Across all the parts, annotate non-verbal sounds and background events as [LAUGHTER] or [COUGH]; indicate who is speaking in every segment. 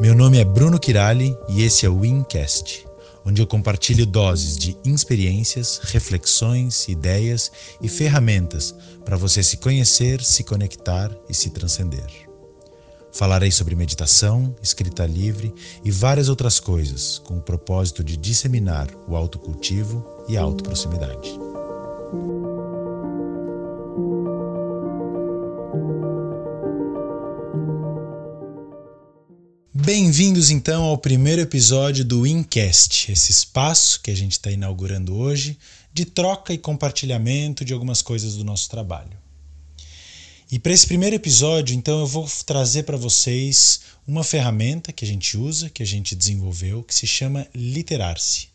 Speaker 1: Meu nome é Bruno Kirali e esse é o Wincast, onde eu compartilho doses de experiências, reflexões, ideias e ferramentas para você se conhecer, se conectar e se transcender. Falarei sobre meditação, escrita livre e várias outras coisas, com o propósito de disseminar o autocultivo e a autoproximidade. Bem-vindos então ao primeiro episódio do Incast, esse espaço que a gente está inaugurando hoje de troca e compartilhamento de algumas coisas do nosso trabalho. E para esse primeiro episódio, então, eu vou trazer para vocês uma ferramenta que a gente usa, que a gente desenvolveu, que se chama Literar-se.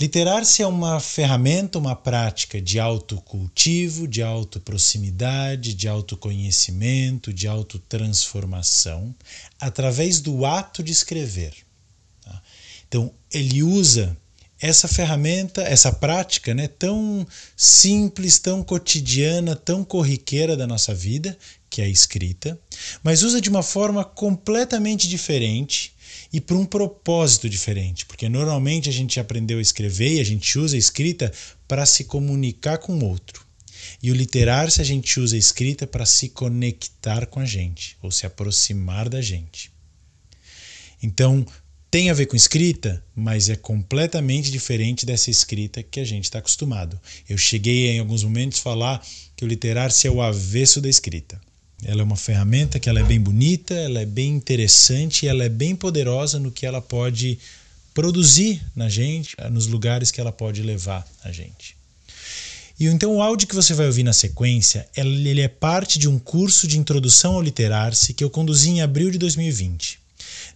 Speaker 1: Literar-se é uma ferramenta, uma prática de autocultivo, de autoproximidade, de autoconhecimento, de autotransformação, através do ato de escrever. Tá? Então, ele usa essa ferramenta, essa prática né, tão simples, tão cotidiana, tão corriqueira da nossa vida, que é a escrita, mas usa de uma forma completamente diferente e para um propósito diferente, porque normalmente a gente aprendeu a escrever e a gente usa a escrita para se comunicar com o outro. E o literar-se a gente usa a escrita para se conectar com a gente, ou se aproximar da gente. Então, tem a ver com escrita, mas é completamente diferente dessa escrita que a gente está acostumado. Eu cheguei em alguns momentos a falar que o literar-se é o avesso da escrita. Ela é uma ferramenta que ela é bem bonita, ela é bem interessante, ela é bem poderosa no que ela pode produzir na gente, nos lugares que ela pode levar a gente. E então o áudio que você vai ouvir na sequência, ele é parte de um curso de introdução ao literar-se que eu conduzi em abril de 2020.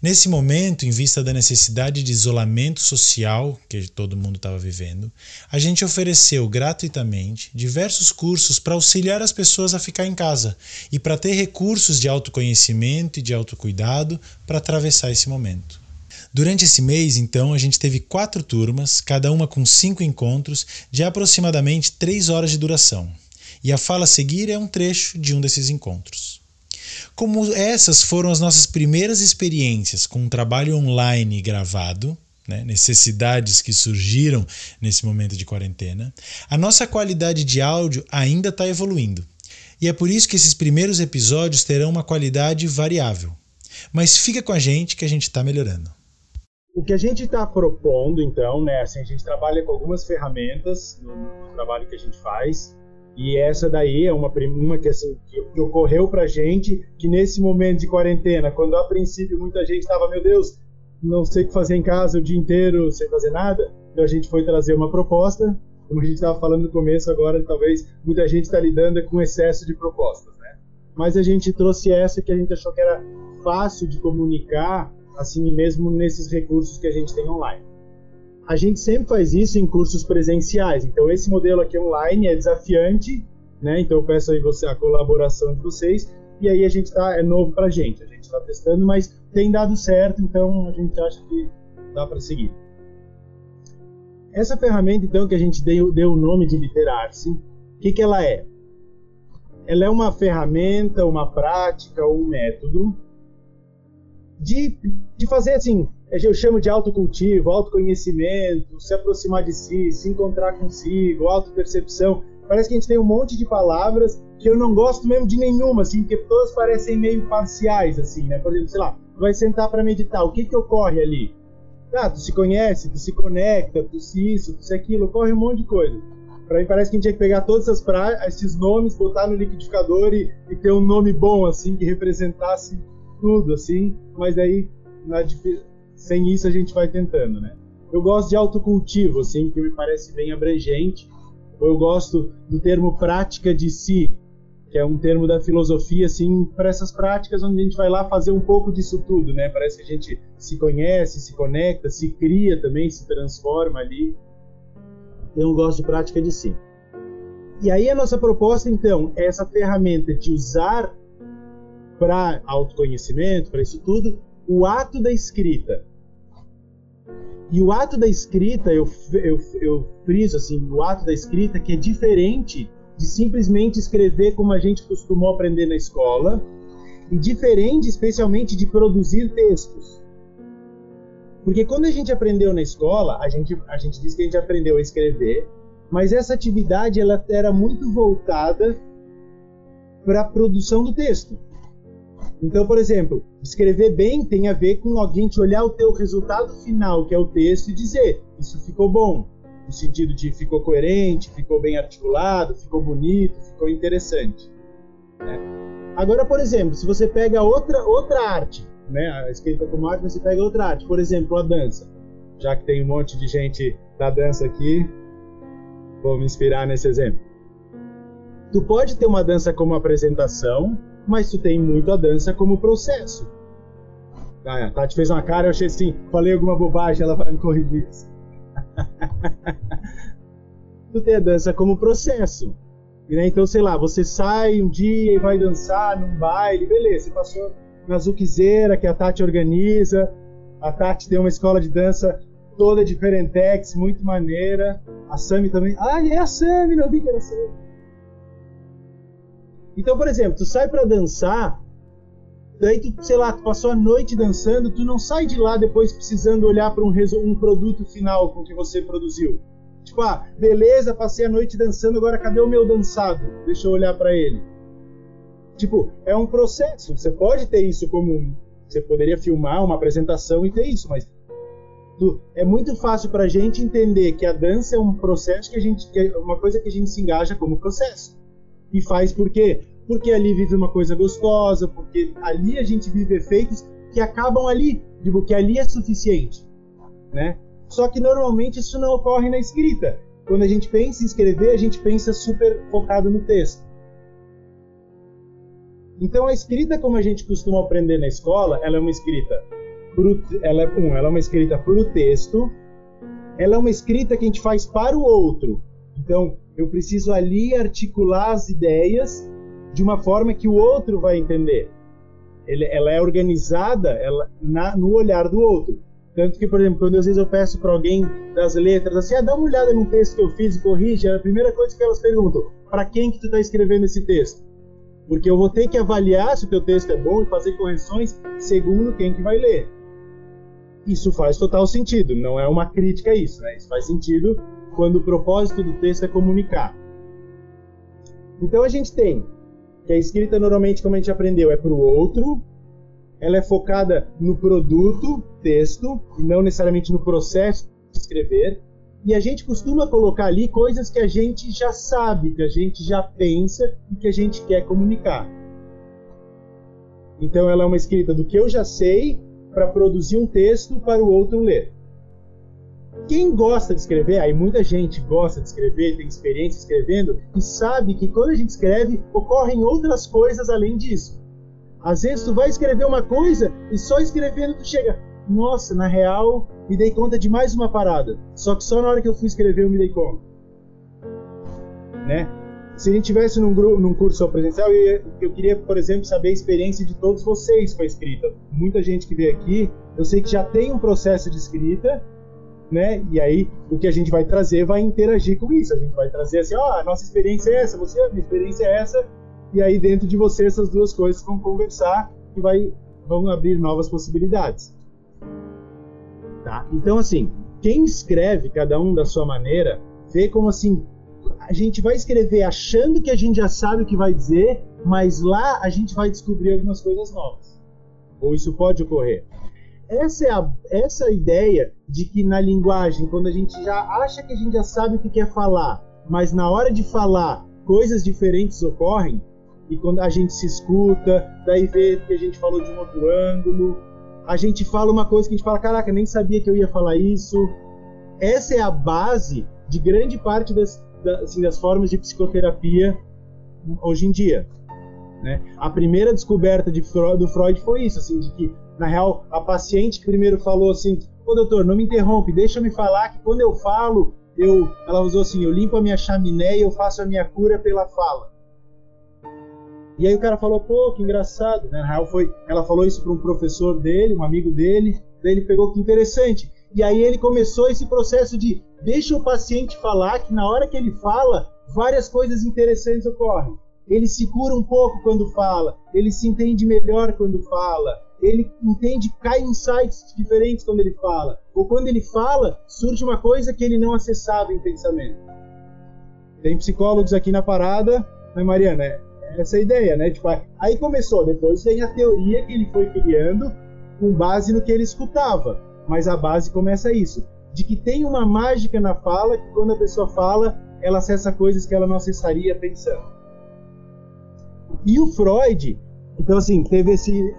Speaker 1: Nesse momento, em vista da necessidade de isolamento social que todo mundo estava vivendo, a gente ofereceu gratuitamente diversos cursos para auxiliar as pessoas a ficar em casa e para ter recursos de autoconhecimento e de autocuidado para atravessar esse momento. Durante esse mês, então, a gente teve quatro turmas, cada uma com cinco encontros, de aproximadamente três horas de duração. E a fala a seguir é um trecho de um desses encontros. Como essas foram as nossas primeiras experiências com um trabalho online gravado, né, necessidades que surgiram nesse momento de quarentena, a nossa qualidade de áudio ainda está evoluindo. E é por isso que esses primeiros episódios terão uma qualidade variável. Mas fica com a gente que a gente está melhorando.
Speaker 2: O que a gente está propondo, então, né, assim, a gente trabalha com algumas ferramentas no, no trabalho que a gente faz. E essa daí é uma, uma que, assim, que, ocorreu gente, que nesse momento de quarentena, quando a princípio muita gente estava, meu Deus, não sei o que fazer em casa o dia inteiro, sem fazer nada, então a gente foi trazer uma proposta, como a gente estava falando no começo, agora talvez muita gente está lidando com excesso de propostas, né? Mas a gente trouxe essa que a gente achou que era fácil de comunicar, assim mesmo nesses recursos que a gente tem online. A gente sempre faz isso em cursos presenciais. Então, esse modelo aqui online é desafiante, né? Então, eu peço aí você a colaboração de vocês. E aí a gente tá é novo para a gente. A gente está testando, mas tem dado certo. Então, a gente acha que dá para seguir. Essa ferramenta, então, que a gente deu, deu o nome de Literar-se, o que, que ela é? Ela é uma ferramenta, uma prática, um método de, de fazer assim eu chamo de autocultivo, autoconhecimento, se aproximar de si, se encontrar consigo, autopercepção. Parece que a gente tem um monte de palavras que eu não gosto mesmo de nenhuma, assim, porque todas parecem meio parciais, assim, né? Por exemplo, sei lá, tu vai sentar para meditar, o que que ocorre ali? Ah, tu se conhece, tu se conecta, tu se isso, tu se aquilo, ocorre um monte de coisa. Para mim parece que a gente tinha que pegar todos essas pra... esses nomes, botar no liquidificador e, e ter um nome bom, assim, que representasse tudo, assim, mas daí na, sem isso a gente vai tentando, né? Eu gosto de autocultivo, assim, que me parece bem abrangente. Eu gosto do termo prática de si, que é um termo da filosofia, assim, para essas práticas onde a gente vai lá fazer um pouco disso tudo, né? Parece que a gente se conhece, se conecta, se cria também, se transforma ali. Então, eu gosto de prática de si. E aí a nossa proposta, então, é essa ferramenta de usar para autoconhecimento, para isso tudo, o ato da escrita. E o ato da escrita, eu, eu, eu friso assim, o ato da escrita que é diferente de simplesmente escrever como a gente costumou aprender na escola, e diferente, especialmente, de produzir textos. Porque quando a gente aprendeu na escola, a gente, a gente diz que a gente aprendeu a escrever, mas essa atividade ela era muito voltada para a produção do texto. Então, por exemplo, escrever bem tem a ver com alguém te olhar o teu resultado final, que é o texto, e dizer isso ficou bom, no sentido de ficou coerente, ficou bem articulado, ficou bonito, ficou interessante. Né? Agora, por exemplo, se você pega outra outra arte, né, a escrita como arte, você pega outra arte, por exemplo, a dança. Já que tem um monte de gente da dança aqui, vou me inspirar nesse exemplo. Tu pode ter uma dança como apresentação, mas tu tem muito a dança como processo. Ah, a Tati fez uma cara, eu achei assim, falei alguma bobagem, ela vai me corrigir. [LAUGHS] tu tem a dança como processo. Né? Então, sei lá, você sai um dia e vai dançar num baile, beleza, você passou na Zuquizeira, que a Tati organiza. A Tati tem uma escola de dança toda diferentex, muito maneira. A Sami também. Ah, é a Sami, não vi que era a Sami. Então, por exemplo, tu sai para dançar, daí tu, sei lá, tu passou a noite dançando, tu não sai de lá depois precisando olhar para um, um produto final com que você produziu. Tipo, ah, beleza, passei a noite dançando, agora cadê o meu dançado? Deixa eu olhar para ele. Tipo, é um processo. Você pode ter isso como você poderia filmar uma apresentação e ter isso, mas é muito fácil para a gente entender que a dança é um processo que a gente, que é uma coisa que a gente se engaja como processo. E faz por quê? Porque ali vive uma coisa gostosa, porque ali a gente vive efeitos que acabam ali, tipo, que ali é suficiente, né? Só que normalmente isso não ocorre na escrita. Quando a gente pensa em escrever, a gente pensa super focado no texto. Então a escrita como a gente costuma aprender na escola, ela é uma escrita pro, ela, é, um, ela é uma escrita para o texto, ela é uma escrita que a gente faz para o outro. Então, eu preciso ali articular as ideias de uma forma que o outro vai entender. Ele, ela é organizada ela, na, no olhar do outro. Tanto que, por exemplo, quando às vezes eu peço para alguém das letras assim, ah, dá uma olhada no texto que eu fiz e corrige, a primeira coisa que elas perguntam, para quem que tu está escrevendo esse texto? Porque eu vou ter que avaliar se o teu texto é bom e fazer correções segundo quem que vai ler. Isso faz total sentido, não é uma crítica a isso, né? Isso faz sentido quando o propósito do texto é comunicar. Então a gente tem que a escrita normalmente, como a gente aprendeu, é para o outro, ela é focada no produto, texto, e não necessariamente no processo de escrever. E a gente costuma colocar ali coisas que a gente já sabe, que a gente já pensa e que a gente quer comunicar. Então ela é uma escrita do que eu já sei para produzir um texto para o outro ler. Quem gosta de escrever, aí muita gente gosta de escrever, tem experiência escrevendo e sabe que quando a gente escreve, ocorrem outras coisas além disso. Às vezes tu vai escrever uma coisa e só escrevendo tu chega, nossa, na real, me dei conta de mais uma parada. Só que só na hora que eu fui escrever eu me dei conta. Né? Se a gente tivesse num, grupo, num curso presencial, eu, eu, queria, por exemplo, saber a experiência de todos vocês com a escrita. Muita gente que veio aqui, eu sei que já tem um processo de escrita, né? E aí o que a gente vai trazer vai interagir com isso. A gente vai trazer assim, ó, oh, a nossa experiência é essa, você, a minha experiência é essa, e aí dentro de você essas duas coisas vão conversar e vai, vão abrir novas possibilidades. Tá? Então, assim, quem escreve, cada um da sua maneira, vê como assim, a gente vai escrever achando que a gente já sabe o que vai dizer, mas lá a gente vai descobrir algumas coisas novas. Ou isso pode ocorrer. Essa é a, essa ideia de que na linguagem, quando a gente já acha que a gente já sabe o que quer falar, mas na hora de falar coisas diferentes ocorrem, e quando a gente se escuta, daí vê que a gente falou de um outro ângulo, a gente fala uma coisa que a gente fala, caraca, nem sabia que eu ia falar isso. Essa é a base de grande parte das, assim, das formas de psicoterapia hoje em dia. Né? A primeira descoberta de Freud, do Freud foi isso, assim, de que na real a paciente primeiro falou assim, ô doutor, não me interrompe, deixa eu me falar que quando eu falo, eu, ela usou assim, eu limpo a minha chaminé e eu faço a minha cura pela fala. E aí o cara falou, pô, que engraçado? Na real foi, ela falou isso para um professor dele, um amigo dele, daí ele pegou que interessante. E aí ele começou esse processo de deixa o paciente falar, que na hora que ele fala, várias coisas interessantes ocorrem. ele se cura um pouco quando fala, ele se entende melhor quando fala, ele entende, cai insights diferentes quando ele fala, ou quando ele fala, surge uma coisa que ele não acessava em pensamento. Tem psicólogos aqui na parada, mas Mariana, é essa ideia, né? Tipo, aí começou, depois tem a teoria que ele foi criando com base no que ele escutava, mas a base começa isso, de que tem uma mágica na fala que quando a pessoa fala, ela acessa coisas que ela não acessaria pensando. E o Freud, então assim, teve esse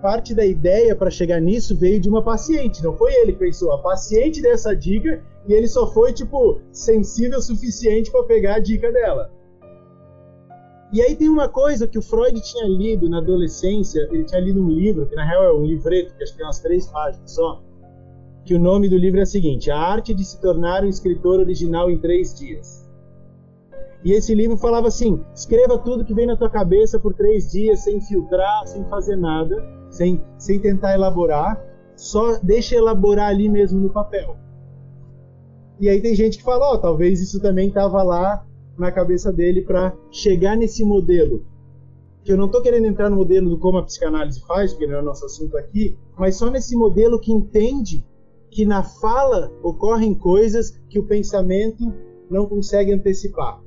Speaker 2: parte da ideia para chegar nisso veio de uma paciente, não foi ele que pensou, a paciente dessa dica e ele só foi tipo sensível o suficiente para pegar a dica dela. E aí tem uma coisa que o Freud tinha lido na adolescência, ele tinha lido um livro, que na real é um livreto, que acho que tem umas três páginas só, que o nome do livro é o seguinte, A Arte de se Tornar um Escritor Original em Três Dias. E esse livro falava assim, escreva tudo que vem na tua cabeça por três dias, sem filtrar, sem fazer nada, sem, sem tentar elaborar, só deixa elaborar ali mesmo no papel. E aí tem gente que fala, ó, oh, talvez isso também estava lá na cabeça dele para chegar nesse modelo. Que eu não estou querendo entrar no modelo do como a psicanálise faz, porque não é o nosso assunto aqui, mas só nesse modelo que entende que na fala ocorrem coisas que o pensamento não consegue antecipar.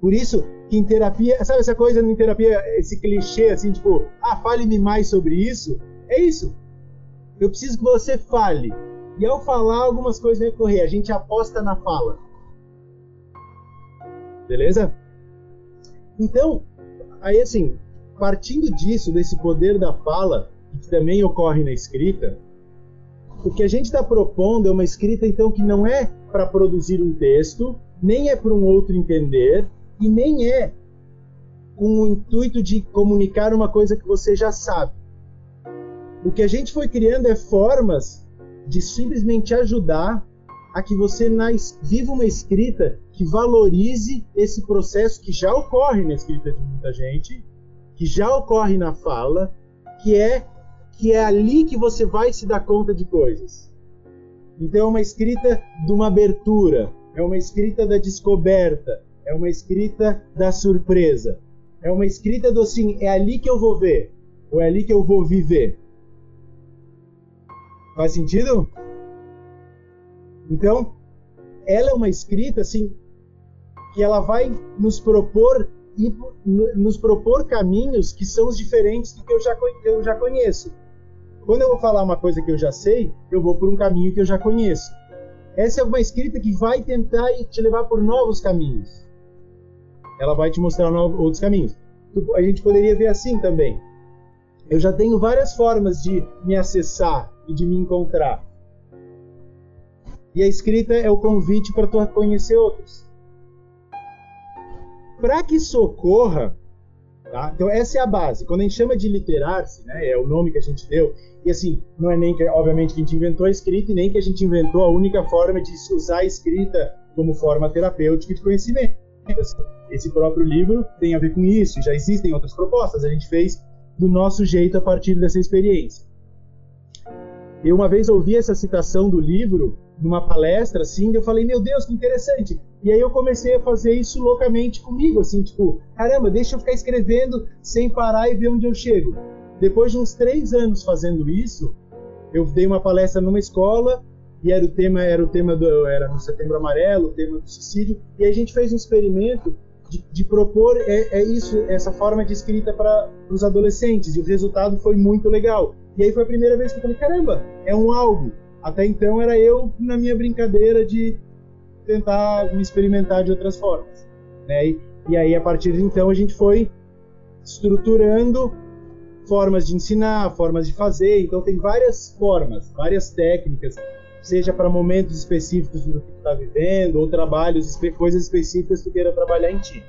Speaker 2: Por isso que em terapia, sabe essa coisa em terapia, esse clichê assim, tipo, ah, fale-me mais sobre isso? É isso. Eu preciso que você fale. E ao falar, algumas coisas vão ocorrer. A gente aposta na fala. Beleza? Então, aí assim, partindo disso, desse poder da fala, que também ocorre na escrita, o que a gente está propondo é uma escrita, então, que não é para produzir um texto, nem é para um outro entender, e nem é com o intuito de comunicar uma coisa que você já sabe. O que a gente foi criando é formas de simplesmente ajudar a que você viva uma escrita que valorize esse processo que já ocorre na escrita de muita gente, que já ocorre na fala, que é que é ali que você vai se dar conta de coisas. Então é uma escrita de uma abertura, é uma escrita da descoberta, uma escrita da surpresa, é uma escrita do assim, é ali que eu vou ver, ou é ali que eu vou viver. Faz sentido? Então, ela é uma escrita assim que ela vai nos propor nos propor caminhos que são os diferentes do que eu já, eu já conheço. Quando eu vou falar uma coisa que eu já sei, eu vou por um caminho que eu já conheço. Essa é uma escrita que vai tentar te levar por novos caminhos. Ela vai te mostrar outros caminhos. A gente poderia ver assim também. Eu já tenho várias formas de me acessar e de me encontrar. E a escrita é o convite para tu conhecer outros. Para que isso ocorra, tá? então essa é a base. Quando a gente chama de literar-se, né, é o nome que a gente deu, e assim, não é nem que, obviamente, que a gente inventou a escrita e nem que a gente inventou a única forma de usar a escrita como forma terapêutica de conhecimento. Esse próprio livro tem a ver com isso, já existem outras propostas, a gente fez do nosso jeito a partir dessa experiência. Eu uma vez ouvi essa citação do livro numa palestra, assim, eu falei, meu Deus, que interessante. E aí eu comecei a fazer isso loucamente comigo, assim, tipo, caramba, deixa eu ficar escrevendo sem parar e ver onde eu chego. Depois de uns três anos fazendo isso, eu dei uma palestra numa escola e era o tema era o tema do era no Setembro Amarelo, o tema do suicídio, e a gente fez um experimento de, de propor é, é, isso, essa forma de escrita para os adolescentes e o resultado foi muito legal. E aí foi a primeira vez que eu falei, caramba, é um algo. Até então era eu na minha brincadeira de tentar me experimentar de outras formas. Né? E, e aí, a partir de então, a gente foi estruturando formas de ensinar, formas de fazer. Então, tem várias formas, várias técnicas, seja para momentos específicos do que tu está vivendo, ou trabalhos, coisas específicas que tu queira trabalhar em ti.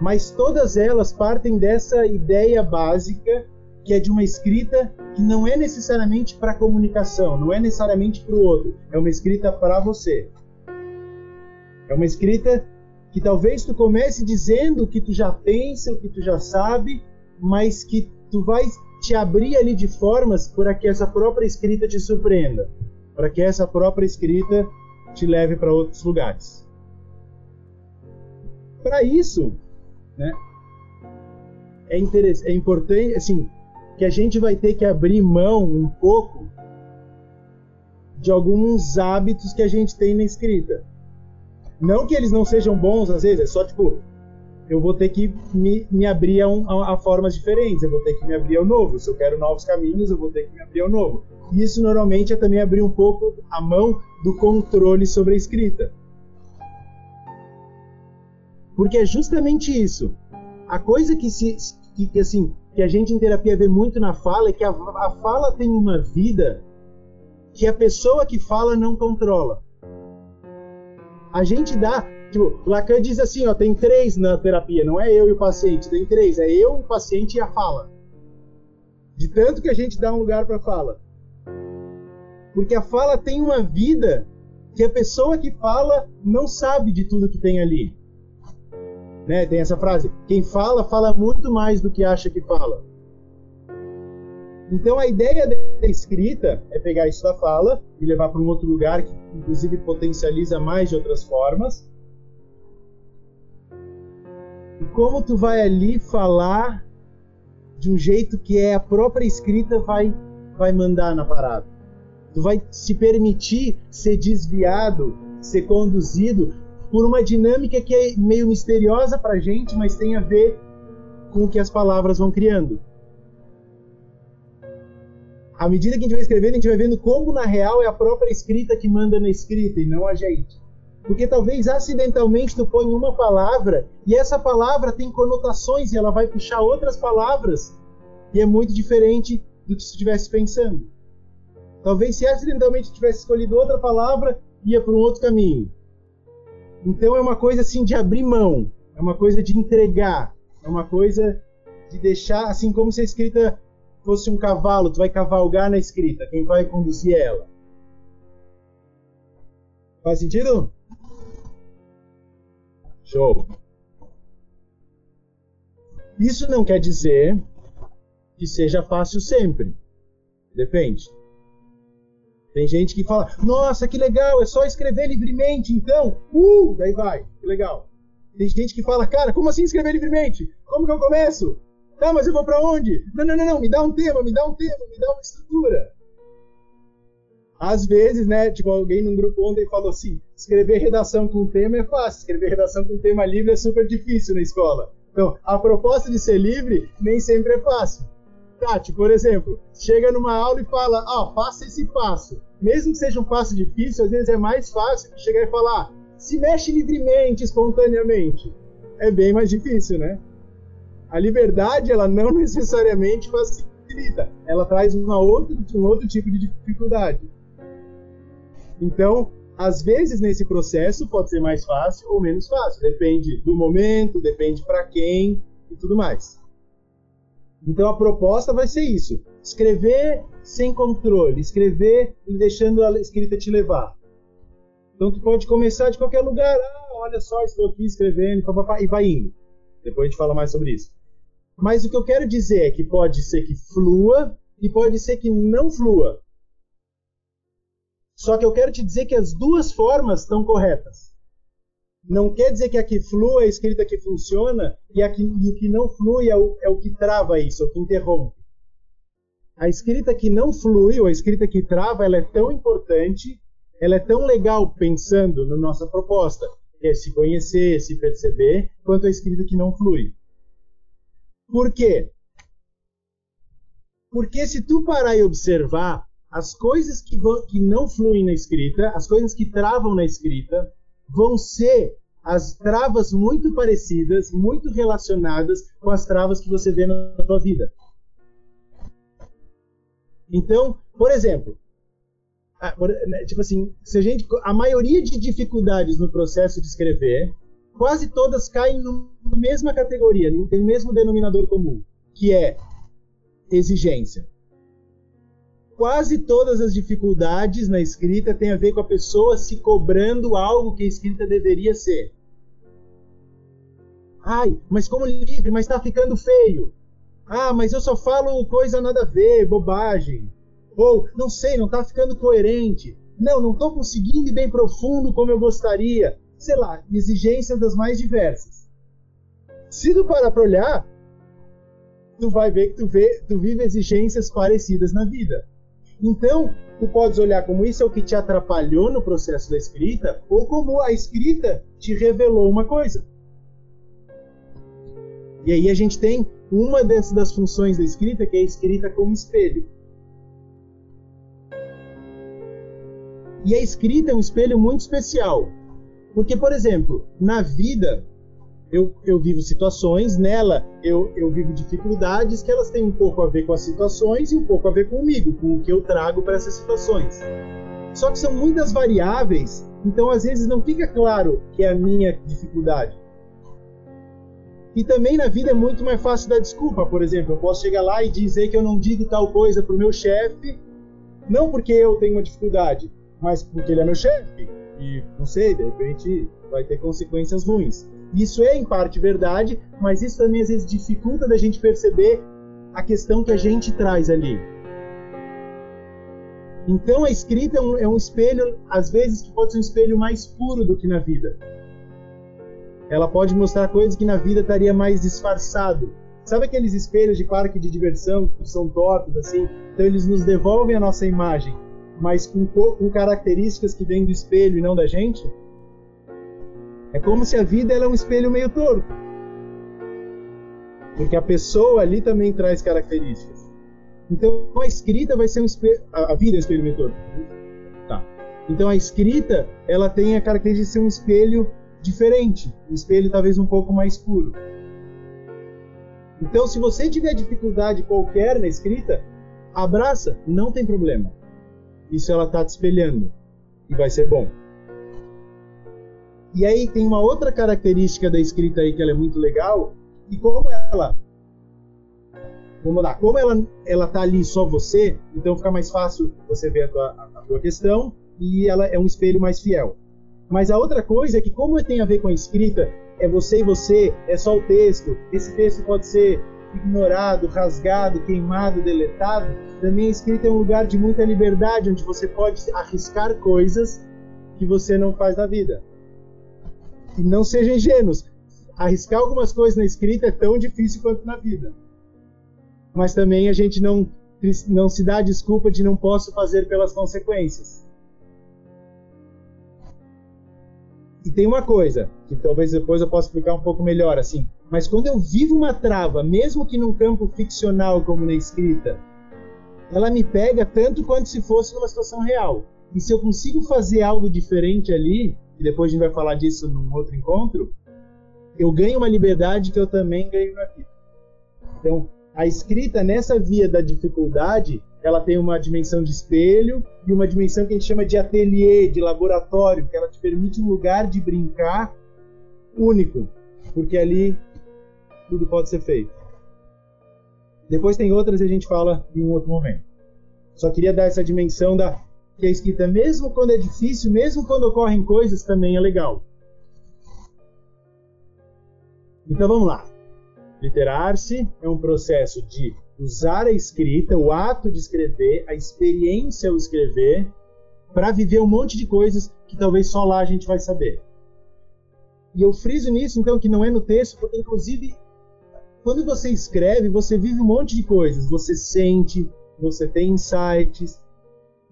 Speaker 2: Mas todas elas partem dessa ideia básica que é de uma escrita que não é necessariamente para comunicação, não é necessariamente para o outro, é uma escrita para você. É uma escrita que talvez tu comece dizendo o que tu já pensa, o que tu já sabe, mas que tu vai te abrir ali de formas para que essa própria escrita te surpreenda, para que essa própria escrita te leve para outros lugares. Para isso, né, é, é importante, assim, que a gente vai ter que abrir mão um pouco de alguns hábitos que a gente tem na escrita. Não que eles não sejam bons, às vezes, é só tipo, eu vou ter que me, me abrir a, um, a, a, formas diferentes, eu vou ter que me abrir ao novo. Se eu quero novos caminhos, eu vou ter que me abrir ao novo. E isso normalmente é também abrir um pouco a mão do controle sobre a escrita. Porque é justamente isso. A coisa que se que, assim, que a gente em terapia vê muito na fala é que a, a fala tem uma vida que a pessoa que fala não controla. A gente dá, tipo, Lacan diz assim, ó, tem três na terapia, não é eu e o paciente, tem três, é eu, o paciente e a fala. De tanto que a gente dá um lugar para fala. Porque a fala tem uma vida que a pessoa que fala não sabe de tudo que tem ali. Né? Tem essa frase: quem fala, fala muito mais do que acha que fala. Então a ideia da escrita é pegar isso da fala e levar para um outro lugar que inclusive potencializa mais de outras formas. E como tu vai ali falar de um jeito que é a própria escrita vai vai mandar na parada. Tu vai se permitir ser desviado, ser conduzido por uma dinâmica que é meio misteriosa para a gente, mas tem a ver com o que as palavras vão criando. À medida que a gente vai escrevendo, a gente vai vendo como, na real, é a própria escrita que manda na escrita e não a gente. Porque talvez acidentalmente tu põe uma palavra e essa palavra tem conotações e ela vai puxar outras palavras e é muito diferente do que se estivesse pensando. Talvez se acidentalmente tivesse escolhido outra palavra, ia para um outro caminho. Então é uma coisa assim de abrir mão, é uma coisa de entregar, é uma coisa de deixar, assim como se a escrita fosse um cavalo, tu vai cavalgar na escrita, quem vai conduzir ela. Faz sentido? Show. Isso não quer dizer que seja fácil sempre. Depende. Tem gente que fala, nossa, que legal, é só escrever livremente, então, uh, daí vai, que legal. Tem gente que fala, cara, como assim escrever livremente? Como que eu começo? Tá, mas eu vou para onde? Não, não, não, não, me dá um tema, me dá um tema, me dá uma estrutura. Às vezes, né, tipo, alguém num grupo ontem falou assim, escrever redação com tema é fácil, escrever redação com tema livre é super difícil na escola. Então, a proposta de ser livre nem sempre é fácil. Tati, por exemplo, chega numa aula e fala, ó, oh, faça esse passo. Mesmo que seja um passo difícil, às vezes é mais fácil que chegar e falar, se mexe livremente, espontaneamente. É bem mais difícil, né? A liberdade, ela não [LAUGHS] necessariamente facilita, ela traz uma outra, um outro tipo de dificuldade. Então, às vezes nesse processo pode ser mais fácil ou menos fácil, depende do momento, depende para quem e tudo mais. Então a proposta vai ser isso: escrever sem controle, escrever deixando a escrita te levar. Então tu pode começar de qualquer lugar, ah, olha só, estou aqui escrevendo, papapá, e vai indo. Depois a gente fala mais sobre isso. Mas o que eu quero dizer é que pode ser que flua e pode ser que não flua. Só que eu quero te dizer que as duas formas estão corretas não quer dizer que a que flui é a escrita que funciona e, a que, e o que não flui é o, é o que trava isso, é o que interrompe. A escrita que não flui, ou a escrita que trava, ela é tão importante, ela é tão legal pensando na nossa proposta, que é se conhecer, se perceber, quanto a escrita que não flui. Por quê? Porque se tu parar e observar as coisas que, vão, que não fluem na escrita, as coisas que travam na escrita, vão ser as travas muito parecidas, muito relacionadas com as travas que você vê na sua vida. Então, por exemplo, né, tipo assim, se a gente, a maioria de dificuldades no processo de escrever, quase todas caem na mesma categoria, tem o mesmo denominador comum, que é exigência quase todas as dificuldades na escrita têm a ver com a pessoa se cobrando algo que a escrita deveria ser. Ai, mas como livre, mas está ficando feio. Ah, mas eu só falo coisa nada a ver, bobagem. Ou, não sei, não está ficando coerente. Não, não estou conseguindo ir bem profundo como eu gostaria. Sei lá, exigências das mais diversas. Se tu parar para olhar, tu vai ver que tu, vê, tu vive exigências parecidas na vida. Então, tu podes olhar como isso é o que te atrapalhou no processo da escrita, ou como a escrita te revelou uma coisa. E aí a gente tem uma dessas das funções da escrita, que é a escrita como espelho. E a escrita é um espelho muito especial. Porque, por exemplo, na vida, eu, eu vivo situações, nela eu, eu vivo dificuldades que elas têm um pouco a ver com as situações e um pouco a ver comigo, com o que eu trago para essas situações. Só que são muitas variáveis, então às vezes não fica claro que é a minha dificuldade. E também na vida é muito mais fácil dar desculpa. Por exemplo, eu posso chegar lá e dizer que eu não digo tal coisa para o meu chefe, não porque eu tenho uma dificuldade, mas porque ele é meu chefe. E não sei, de repente vai ter consequências ruins. Isso é em parte verdade, mas isso também às vezes dificulta da gente perceber a questão que a gente traz ali. Então a escrita é um, é um espelho, às vezes, que pode ser um espelho mais puro do que na vida ela pode mostrar coisas que na vida estaria mais disfarçado. Sabe aqueles espelhos de parque de diversão que são tortos assim? Então eles nos devolvem a nossa imagem, mas com, com características que vêm do espelho e não da gente? É como se a vida ela é um espelho meio torto. Porque a pessoa ali também traz características. Então a escrita vai ser um espelho. A vida é um espelho meio torto. Tá. Então a escrita ela tem a característica de ser um espelho diferente, um espelho talvez um pouco mais puro. Então, se você tiver dificuldade qualquer na escrita, abraça, não tem problema. Isso ela está te espelhando e vai ser bom. E aí tem uma outra característica da escrita aí que ela é muito legal, e como ela vamos lá, como ela ela tá ali só você, então fica mais fácil você ver a tua, a tua questão e ela é um espelho mais fiel. Mas a outra coisa é que, como tem a ver com a escrita, é você e você, é só o texto, esse texto pode ser ignorado, rasgado, queimado, deletado. Também a escrita é um lugar de muita liberdade, onde você pode arriscar coisas que você não faz na vida. E não sejam ingênuos. Arriscar algumas coisas na escrita é tão difícil quanto na vida. Mas também a gente não, não se dá a desculpa de não posso fazer pelas consequências. E tem uma coisa, que talvez depois eu possa explicar um pouco melhor, assim. Mas quando eu vivo uma trava, mesmo que num campo ficcional como na escrita, ela me pega tanto quanto se fosse numa situação real. E se eu consigo fazer algo diferente ali, e depois a gente vai falar disso num outro encontro, eu ganho uma liberdade que eu também ganho na vida. Então, a escrita nessa via da dificuldade, ela tem uma dimensão de espelho e uma dimensão que a gente chama de ateliê, de laboratório, que ela te permite um lugar de brincar único, porque ali tudo pode ser feito. Depois tem outras e a gente fala em um outro momento. Só queria dar essa dimensão da que a escrita, mesmo quando é difícil, mesmo quando ocorrem coisas, também é legal. Então vamos lá. Literar-se é um processo de usar a escrita, o ato de escrever, a experiência ao escrever, para viver um monte de coisas que talvez só lá a gente vai saber. E eu friso nisso, então, que não é no texto, porque, inclusive, quando você escreve, você vive um monte de coisas. Você sente, você tem insights.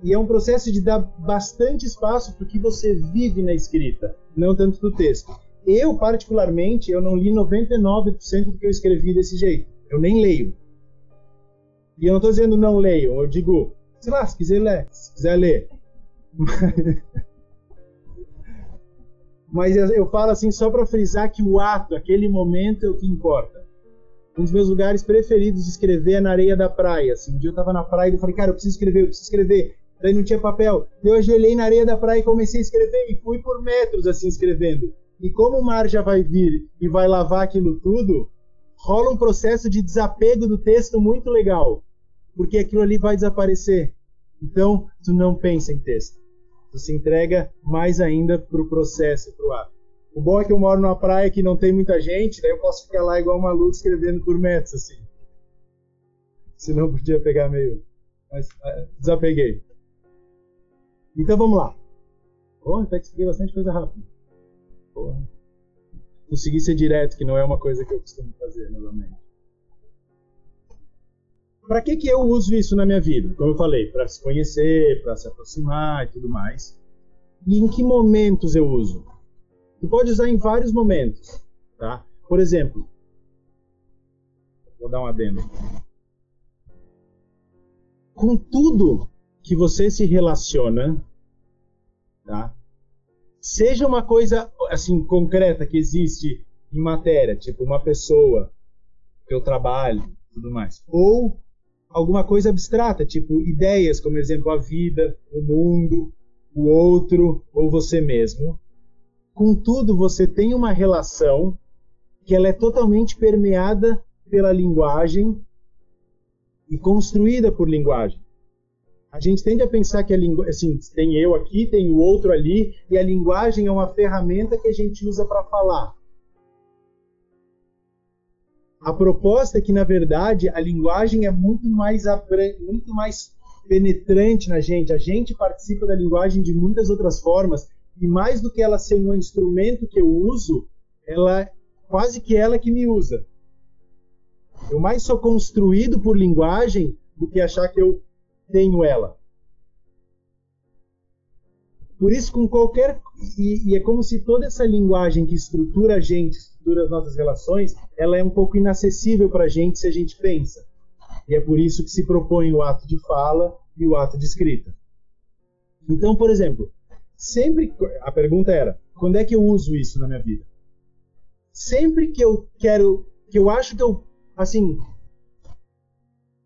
Speaker 2: E é um processo de dar bastante espaço para o que você vive na escrita, não tanto do texto. Eu, particularmente, eu não li 99% do que eu escrevi desse jeito. Eu nem leio. E eu não estou dizendo não leiam, eu digo, sei lá, se quiser ler, se quiser ler. Mas eu falo assim só para frisar que o ato, aquele momento é o que importa. Um dos meus lugares preferidos de escrever é na areia da praia. Assim, um dia eu estava na praia e eu falei, cara, eu preciso escrever, eu preciso escrever. Daí não tinha papel. Eu ajoelhei na areia da praia e comecei a escrever e fui por metros assim escrevendo. E como o mar já vai vir e vai lavar aquilo tudo, rola um processo de desapego do texto muito legal, porque aquilo ali vai desaparecer. Então, tu não pensa em texto. Tu se entrega mais ainda para o processo, para o ato. O bom é que eu moro numa praia que não tem muita gente, daí eu posso ficar lá igual maluco escrevendo por metros, assim. Senão podia pegar meio. Mas uh, desapeguei. Então vamos lá. Oh, até que expliquei bastante coisa rápida. Porra. conseguir ser direto, que não é uma coisa que eu costumo fazer normalmente. Para que, que eu uso isso na minha vida? Como eu falei, para se conhecer, para se aproximar e tudo mais. E em que momentos eu uso? Tu pode usar em vários momentos, tá? Por exemplo, vou dar um adendo. Com tudo que você se relaciona, tá? Seja uma coisa assim concreta que existe em matéria, tipo uma pessoa, teu trabalho, tudo mais, ou alguma coisa abstrata, tipo ideias, como exemplo a vida, o mundo, o outro ou você mesmo. Contudo, você tem uma relação que ela é totalmente permeada pela linguagem e construída por linguagem. A gente tende a pensar que a linguagem, assim, tem eu aqui, tem o outro ali, e a linguagem é uma ferramenta que a gente usa para falar. A proposta é que, na verdade, a linguagem é muito mais, muito mais penetrante na gente. A gente participa da linguagem de muitas outras formas, e mais do que ela ser um instrumento que eu uso, ela quase que ela que me usa. Eu mais sou construído por linguagem do que achar que eu tenho ela. Por isso, com qualquer. E, e, é como se toda essa linguagem que estrutura a gente, estrutura as nossas relações, ela é um pouco inacessível para a gente se a gente pensa. E é por isso que se propõe o ato de fala e o ato de escrita. Então, por exemplo, sempre. A pergunta era: quando é que eu uso isso na minha vida? Sempre que eu quero. Que eu acho que eu. Assim.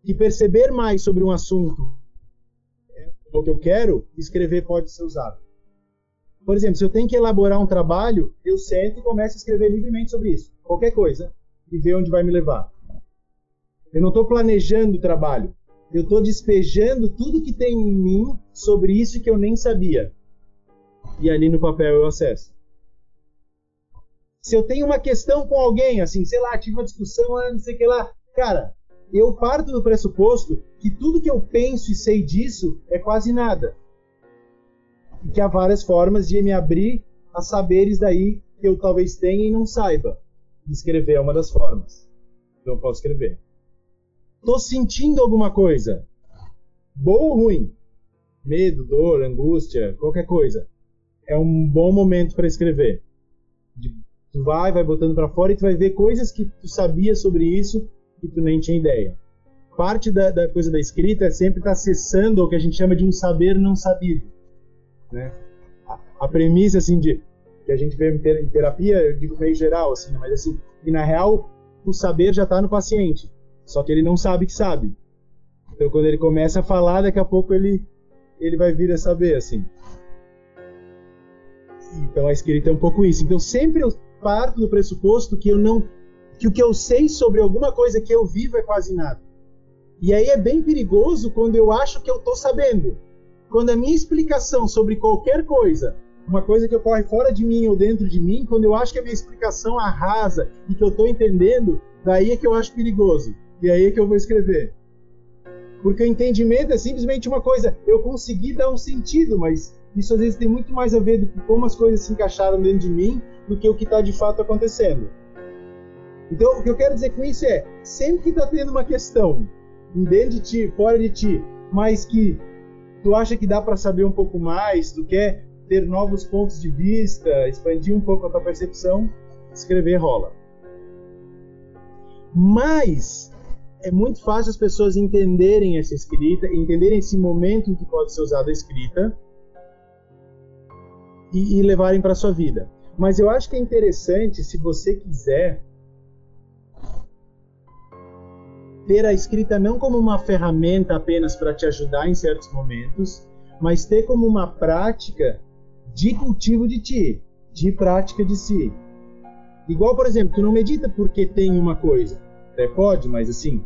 Speaker 2: Que perceber mais sobre um assunto o que eu quero, escrever pode ser usado. Por exemplo, se eu tenho que elaborar um trabalho, eu sento e começo a escrever livremente sobre isso. Qualquer coisa. E ver onde vai me levar. Eu não estou planejando o trabalho. Eu estou despejando tudo que tem em mim sobre isso que eu nem sabia. E ali no papel eu acesso. Se eu tenho uma questão com alguém, assim, sei lá, tive uma discussão, ah, não sei o que lá. Cara, eu parto do pressuposto que tudo que eu penso e sei disso é quase nada e que há várias formas de me abrir a saberes daí que eu talvez tenha e não saiba. escrever é uma das formas. Então eu posso escrever. Estou sentindo alguma coisa, boa ou ruim, medo, dor, angústia, qualquer coisa. É um bom momento para escrever. Tu vai, vai botando para fora e tu vai ver coisas que tu sabia sobre isso e tu nem tinha ideia. Parte da, da coisa da escrita é sempre estar tá acessando o que a gente chama de um saber não sabido né? A, a premissa assim de que a gente vê em terapia, eu digo meio geral assim, né? mas assim, e na real o saber já está no paciente, só que ele não sabe que sabe. Então quando ele começa a falar, daqui a pouco ele ele vai vir a saber assim. Então a escrita é um pouco isso. Então sempre eu parto do pressuposto que eu não que o que eu sei sobre alguma coisa que eu vivo é quase nada. E aí é bem perigoso quando eu acho que eu estou sabendo quando a minha explicação sobre qualquer coisa, uma coisa que ocorre fora de mim ou dentro de mim, quando eu acho que a minha explicação arrasa e que eu estou entendendo, daí é que eu acho perigoso. E aí é que eu vou escrever. Porque o entendimento é simplesmente uma coisa, eu consegui dar um sentido, mas isso às vezes tem muito mais a ver com como as coisas se encaixaram dentro de mim do que o que está de fato acontecendo. Então, o que eu quero dizer com isso é, sempre que está tendo uma questão dentro de ti, fora de ti, mas que tu acha que dá para saber um pouco mais, tu quer ter novos pontos de vista, expandir um pouco a tua percepção, escrever rola. Mas é muito fácil as pessoas entenderem essa escrita, entenderem esse momento em que pode ser usada a escrita e, e levarem para sua vida. Mas eu acho que é interessante, se você quiser, ter a escrita não como uma ferramenta apenas para te ajudar em certos momentos, mas ter como uma prática de cultivo de ti, de prática de si. Igual, por exemplo, tu não medita porque tem uma coisa. Até pode, mas assim,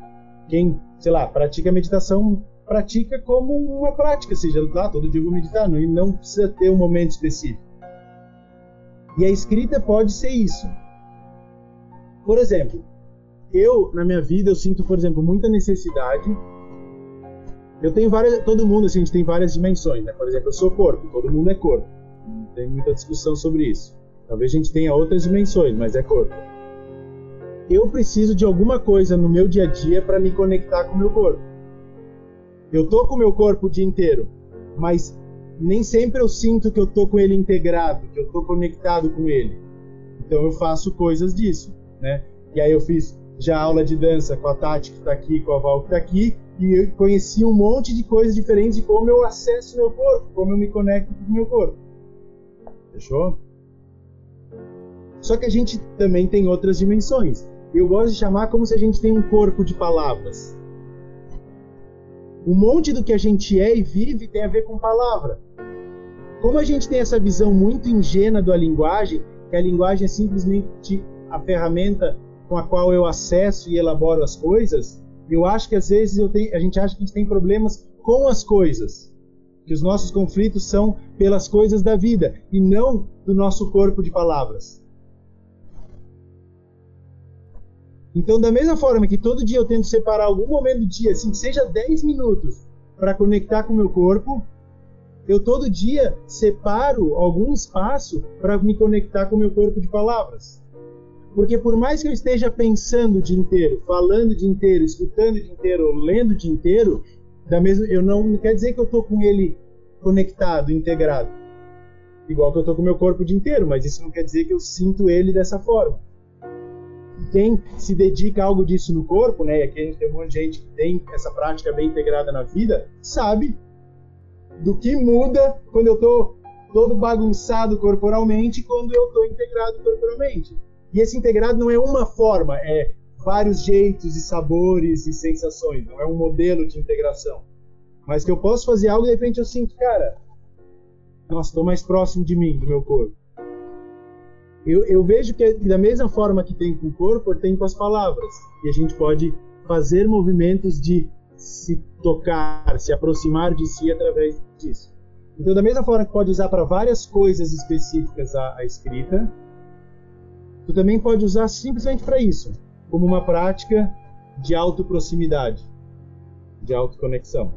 Speaker 2: quem, sei lá, pratica meditação, pratica como uma prática, seja lá, todo dia vou meditar, não, não precisa ter um momento específico. E a escrita pode ser isso. Por exemplo, eu, na minha vida, eu sinto, por exemplo, muita necessidade. Eu tenho várias. Todo mundo, assim, a gente tem várias dimensões, né? Por exemplo, eu sou corpo, todo mundo é corpo. Não tem muita discussão sobre isso. Talvez a gente tenha outras dimensões, mas é corpo. Eu preciso de alguma coisa no meu dia a dia para me conectar com o meu corpo. Eu tô com o meu corpo o dia inteiro, mas nem sempre eu sinto que eu tô com ele integrado, que eu tô conectado com ele. Então eu faço coisas disso, né? E aí eu fiz já aula de dança com a Tati que está aqui, com a Val que está aqui, e eu conheci um monte de coisas diferentes de como eu acesso meu corpo, como eu me conecto com o meu corpo. Fechou? Só que a gente também tem outras dimensões. Eu gosto de chamar como se a gente tem um corpo de palavras. Um monte do que a gente é e vive tem a ver com palavra. Como a gente tem essa visão muito ingênua da linguagem, que a linguagem é simplesmente a ferramenta com a qual eu acesso e elaboro as coisas, eu acho que às vezes tenho, a gente acha que a gente tem problemas com as coisas. Que os nossos conflitos são pelas coisas da vida e não do nosso corpo de palavras. Então, da mesma forma que todo dia eu tento separar algum momento do dia, assim, que seja 10 minutos, para conectar com o meu corpo, eu todo dia separo algum espaço para me conectar com o meu corpo de palavras. Porque por mais que eu esteja pensando o dia inteiro, falando o dia inteiro, escutando o dia inteiro, lendo o dia inteiro, da mesma, eu não, não quer dizer que eu estou com ele conectado, integrado. Igual que eu estou com o meu corpo o dia inteiro, mas isso não quer dizer que eu sinto ele dessa forma. Quem se dedica a algo disso no corpo, né? E aqui a gente tem um monte de gente que tem essa prática bem integrada na vida, sabe do que muda quando eu estou todo bagunçado corporalmente quando eu estou integrado corporalmente. E esse integrado não é uma forma, é vários jeitos e sabores e sensações, não é um modelo de integração. Mas que eu posso fazer algo e de repente eu sinto, cara, nossa, estou mais próximo de mim, do meu corpo. Eu, eu vejo que da mesma forma que tem com o corpo, tem com as palavras. E a gente pode fazer movimentos de se tocar, se aproximar de si através disso. Então, da mesma forma que pode usar para várias coisas específicas a, a escrita, tu também pode usar simplesmente para isso, como uma prática de autoproximidade, de autoconexão.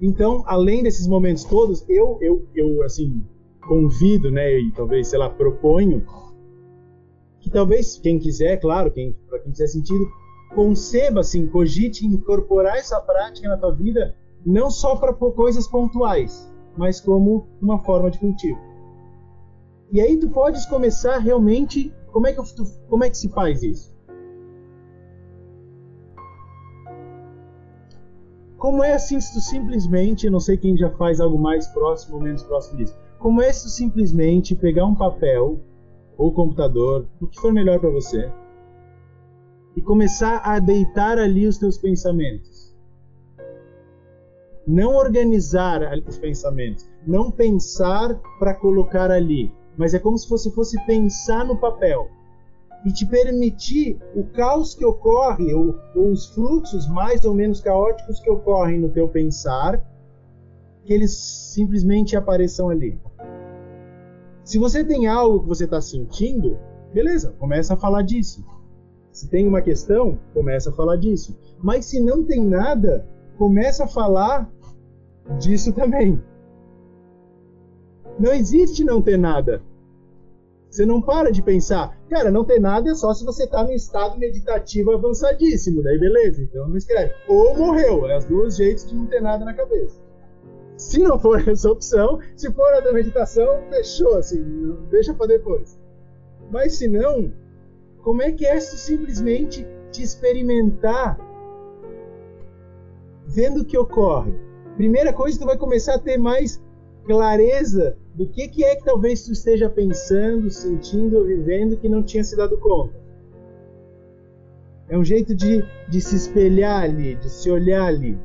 Speaker 2: Então, além desses momentos todos, eu, eu, eu assim, convido, né, e talvez, sei lá, proponho que talvez quem quiser, claro, quem para quem quiser sentido, conceba, assim, cogite incorporar essa prática na tua vida, não só para coisas pontuais, mas como uma forma de cultivo. E aí tu podes começar realmente. Como é que, tu, como é que se faz isso? Como é assim se tu simplesmente, não sei quem já faz algo mais próximo ou menos próximo disso. Como é se tu simplesmente pegar um papel ou computador, o que for melhor para você, e começar a deitar ali os teus pensamentos. Não organizar os pensamentos, não pensar para colocar ali, mas é como se você fosse pensar no papel e te permitir o caos que ocorre, ou, ou, os fluxos mais ou menos caóticos que ocorrem no teu pensar, que eles simplesmente apareçam ali. Se você tem algo que você está sentindo, beleza, começa a falar disso. Se tem uma questão, começa a falar disso. Mas se não tem nada, começa a falar disso também. Não existe não ter nada. Você não para de pensar, cara, não ter nada é só se você tá no estado meditativo avançadíssimo, daí beleza, então não escreve. Ou morreu, é os dois jeitos de não ter nada na cabeça. Se não for [LAUGHS] essa opção, se for a da meditação, fechou, assim, deixa para depois. Mas se não, como é que é simplesmente te experimentar vendo o que ocorre? Primeira coisa, tu vai começar a ter mais clareza do que, que é que talvez tu esteja pensando, sentindo vivendo que não tinha se dado conta. É um jeito de, de se espelhar ali, de se olhar ali.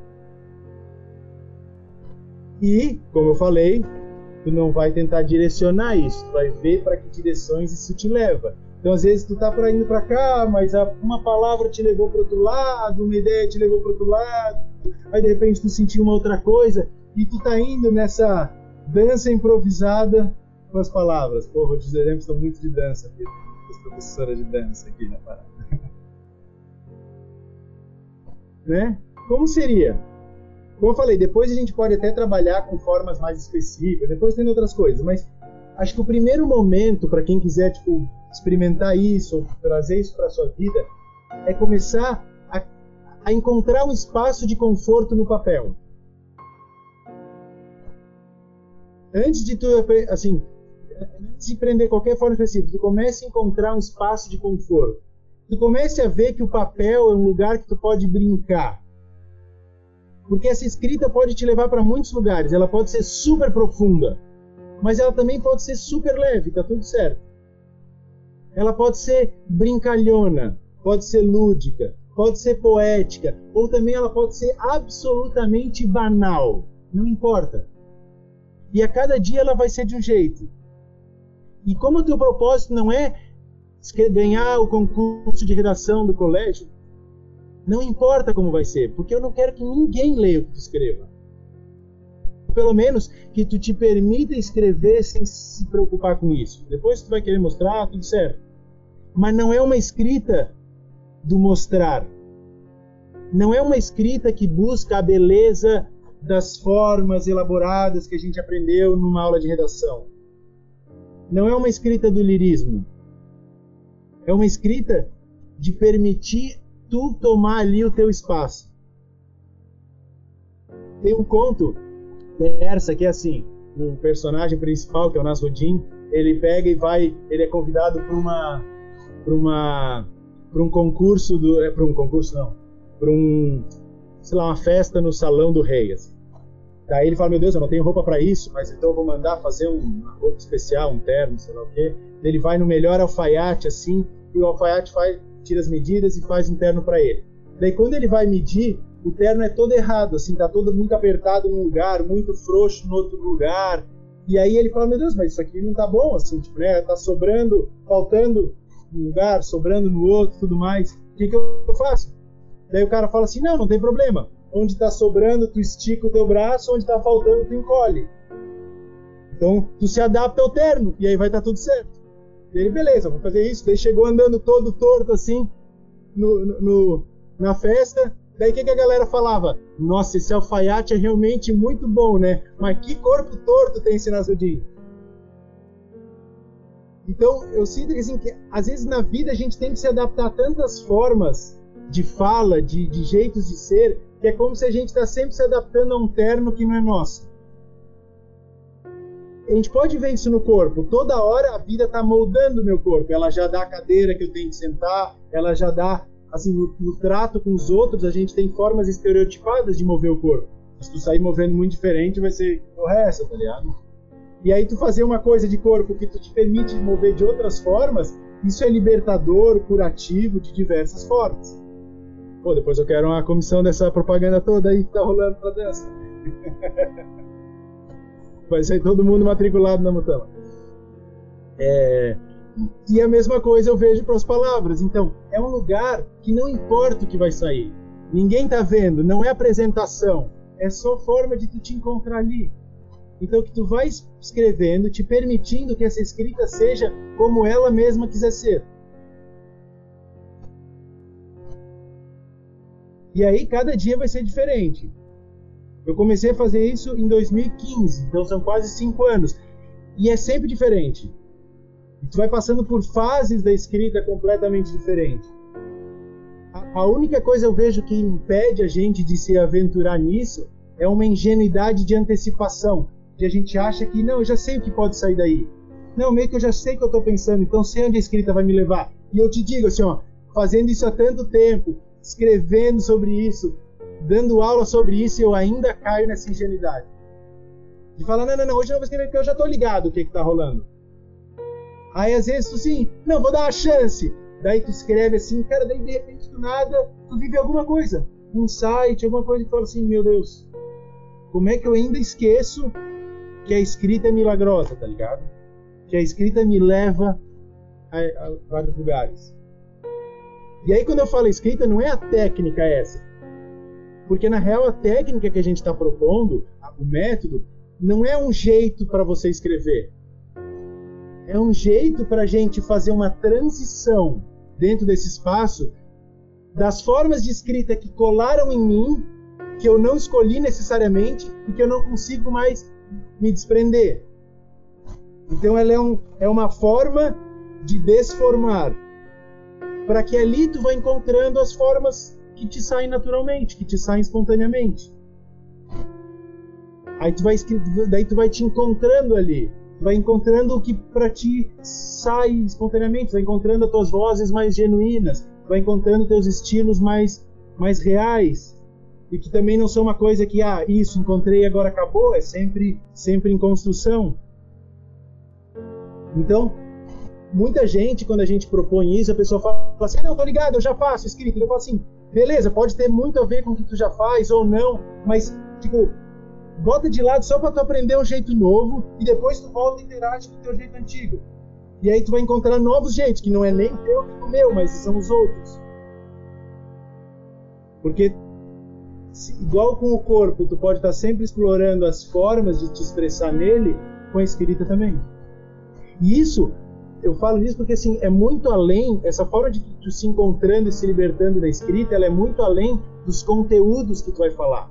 Speaker 2: E, como eu falei, tu não vai tentar direcionar isso, tu vai ver para que direções isso te leva. Então, às vezes, tu tá indo para cá, mas uma palavra te levou para outro lado, uma ideia te levou para outro lado, aí de repente tu sentiu uma outra coisa e tu tá indo nessa dança improvisada com as palavras. Vou dizer, exemplos estão muito de dança aqui. As professoras de dança aqui na parada. [LAUGHS] né? Como seria? Como eu falei, depois a gente pode até trabalhar com formas mais específicas, depois tem outras coisas, mas acho que o primeiro momento para quem quiser tipo experimentar isso, trazer isso para sua vida, é começar a, a encontrar um espaço de conforto no papel. Antes de tu assim, antes de prender qualquer forma específica, tu comece a encontrar um espaço de conforto. Tu comece a ver que o papel é um lugar que tu pode brincar porque essa escrita pode te levar para muitos lugares. Ela pode ser super profunda, mas ela também pode ser super leve, tá tudo certo. Ela pode ser brincalhona, pode ser lúdica, pode ser poética, ou também ela pode ser absolutamente banal. Não importa. E a cada dia ela vai ser de um jeito. E como o teu propósito não é ganhar o concurso de redação do colégio, não importa como vai ser, porque eu não quero que ninguém leia o que tu escreva. Pelo menos que tu te permita escrever sem se preocupar com isso. Depois tu vai querer mostrar, tudo certo. Mas não é uma escrita do mostrar. Não é uma escrita que busca a beleza das formas elaboradas que a gente aprendeu numa aula de redação. Não é uma escrita do lirismo. É uma escrita de permitir tu tomar ali o teu espaço. Tem um conto dessa que é assim, um personagem principal que é o Nasruddin, ele pega e vai, ele é convidado para uma para uma para um concurso do é para um concurso não, para um sei lá, uma festa no salão do rei assim. Daí ele fala, meu Deus, eu não tenho roupa para isso, mas então eu vou mandar fazer uma roupa especial, um terno, sei lá o quê. Ele vai no melhor alfaiate assim, e o alfaiate faz tira as medidas e faz um terno para ele. Daí quando ele vai medir, o terno é todo errado, assim, tá todo muito apertado num lugar, muito frouxo no outro lugar. E aí ele fala, meu Deus, mas isso aqui não tá bom, assim, tipo, né? Tá sobrando, faltando um lugar, sobrando no outro, tudo mais. O que, que eu faço? Daí o cara fala assim, não, não tem problema. Onde tá sobrando, tu estica o teu braço, onde tá faltando, tu encolhe. Então, tu se adapta ao terno, e aí vai estar tá tudo certo. E ele, beleza, vou fazer isso. Daí chegou andando todo torto assim no, no na festa. Daí o que, que a galera falava? Nossa, esse alfaiate é realmente muito bom, né? Mas que corpo torto tem esse Nasruddin. Então, eu sinto assim, que às vezes na vida a gente tem que se adaptar a tantas formas de fala, de, de jeitos de ser, que é como se a gente está sempre se adaptando a um terno que não é nosso a gente pode ver isso no corpo. Toda hora a vida está moldando o meu corpo. Ela já dá a cadeira que eu tenho que sentar, ela já dá, assim, no, no, trato com os outros, a gente tem formas estereotipadas de mover o corpo. Se tu sair movendo muito diferente, vai ser o resto, tá ligado? E aí tu fazer uma coisa de corpo que tu te permite mover de outras formas, isso é libertador, curativo, de diversas formas. Pô, depois eu quero uma comissão dessa propaganda toda aí que tá rolando pra dança. [LAUGHS] Vai sair todo mundo matriculado na Mutama. É, e a mesma coisa eu vejo para as palavras. Então, é um lugar que não importa o que vai sair. Ninguém está vendo, não é apresentação. É só forma de tu te encontrar ali. Então, que tu vai escrevendo, te permitindo que essa escrita seja como ela mesma quiser ser. E aí, cada dia vai ser diferente. Eu comecei a fazer isso em 2015, então são quase cinco anos. E é sempre diferente. E tu vai passando por fases da escrita completamente diferentes. A, a única coisa eu vejo que impede a gente de se aventurar nisso é uma ingenuidade de antecipação. De a gente acha que, não, eu já sei o que pode sair daí. Não, meio que eu já sei o que eu estou pensando, então sei onde a escrita vai me levar. E eu te digo assim, ó, fazendo isso há tanto tempo, escrevendo sobre isso, dando aula sobre isso e eu ainda caio nessa ingenuidade. De falar, não, não, não, hoje eu não vou escrever porque eu já tô ligado o que que tá rolando. Aí às vezes tu assim, não, vou dar uma chance. Daí tu escreve assim, cara, daí de repente do nada tu vive alguma coisa. Um site, alguma coisa que fala assim, meu Deus, como é que eu ainda esqueço que a escrita é milagrosa, tá ligado? Que a escrita me leva a, a vários lugares. E aí quando eu falo escrita, não é a técnica essa. Porque na real a técnica que a gente está propondo, o método, não é um jeito para você escrever. É um jeito para a gente fazer uma transição dentro desse espaço das formas de escrita que colaram em mim que eu não escolhi necessariamente e que eu não consigo mais me desprender. Então ela é, um, é uma forma de desformar, para que ali tu vá encontrando as formas que te saem naturalmente, que te saem espontaneamente. Aí tu vai daí tu vai te encontrando ali, tu vai encontrando o que para ti sai espontaneamente, tu vai encontrando as tuas vozes mais genuínas, tu vai encontrando teus estilos mais mais reais. E que também não são uma coisa que ah isso encontrei agora acabou, é sempre sempre em construção. Então muita gente quando a gente propõe isso a pessoa fala assim não tô ligado eu já faço escrita eu falo assim beleza pode ter muito a ver com o que tu já faz ou não mas tipo bota de lado só para tu aprender um jeito novo e depois tu volta e interage com o teu jeito antigo. E aí tu vai encontrar novos jeitos, que não é nem teu nem o meu, mas são os outros. Porque igual com o corpo, tu pode estar sempre explorando as formas de te expressar nele, com a escrita também. E isso, eu falo isso porque assim, é muito além, essa forma de tu se encontrando e se libertando da escrita, ela é muito além dos conteúdos que tu vai falar.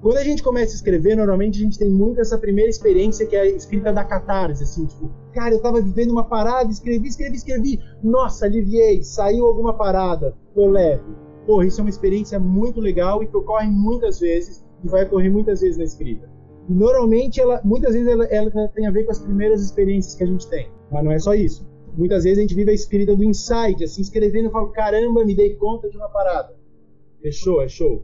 Speaker 2: Quando a gente começa a escrever, normalmente a gente tem muito essa primeira experiência que é a escrita da catarse, assim, tipo, cara, eu tava vivendo uma parada, escrevi, escrevi, escrevi, nossa, aliviei, saiu alguma parada, tô leve. Porra, isso é uma experiência muito legal e que ocorre muitas vezes e vai ocorrer muitas vezes na escrita. E normalmente, ela, muitas vezes ela, ela tem a ver com as primeiras experiências que a gente tem, mas não é só isso. Muitas vezes a gente vive a escrita do insight, assim, escrevendo e falo, caramba, me dei conta de uma parada. É show, é show.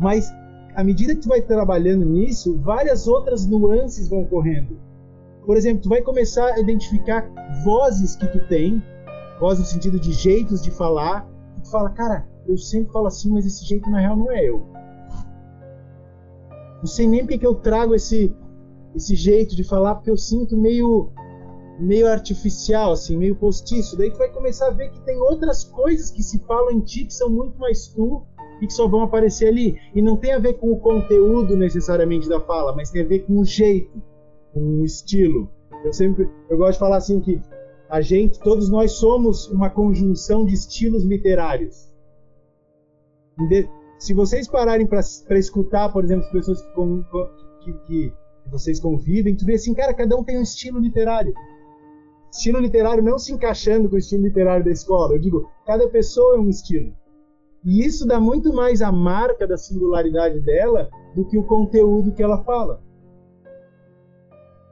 Speaker 2: Mas à medida que tu vai trabalhando nisso, várias outras nuances vão ocorrendo. Por exemplo, tu vai começar a identificar vozes que tu tem, voz no sentido de jeitos de falar, e tu fala, cara, eu sempre falo assim, mas esse jeito na real não é eu. Não sei nem porque que eu trago esse esse jeito de falar, porque eu sinto meio meio artificial, assim, meio postiço. Daí tu vai começar a ver que tem outras coisas que se falam em ti que são muito mais tu e que só vão aparecer ali. E não tem a ver com o conteúdo necessariamente da fala, mas tem a ver com o jeito, com o estilo. Eu sempre eu gosto de falar assim que a gente, todos nós somos uma conjunção de estilos literários. Se vocês pararem para escutar, por exemplo, as pessoas que, que, que, vocês convivem, tu vê assim, cara, cada um tem um estilo literário estilo literário não se encaixando com o estilo literário da escola. Eu digo, cada pessoa é um estilo. E isso dá muito mais a marca da singularidade dela do que o conteúdo que ela fala.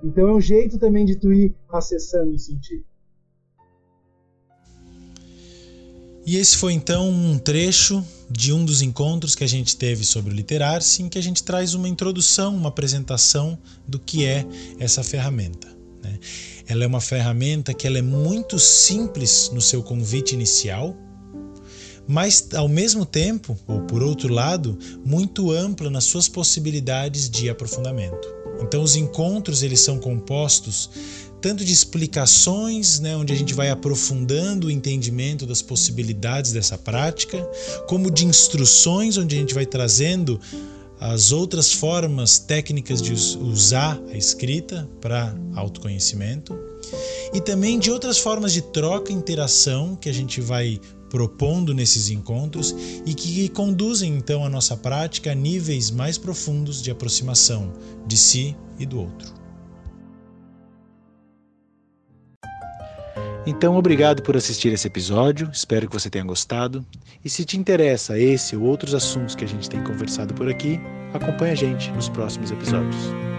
Speaker 2: Então é um jeito também de tu ir acessando e sentir.
Speaker 1: E esse foi então um trecho de um dos encontros que a gente teve sobre o Literar-se, em que a gente traz uma introdução, uma apresentação do que é essa ferramenta. Né? Ela é uma ferramenta que ela é muito simples no seu convite inicial, mas ao mesmo tempo, ou por outro lado, muito ampla nas suas possibilidades de aprofundamento. Então os encontros eles são compostos tanto de explicações, né, onde a gente vai aprofundando o entendimento das possibilidades dessa prática, como de instruções, onde a gente vai trazendo as outras formas técnicas de usar a escrita para autoconhecimento e também de outras formas de troca e interação que a gente vai propondo nesses encontros e que conduzem então a nossa prática a níveis mais profundos de aproximação de si e do outro. Então, obrigado por assistir esse episódio, espero que você tenha gostado. E se te interessa esse ou outros assuntos que a gente tem conversado por aqui, acompanhe a gente nos próximos episódios.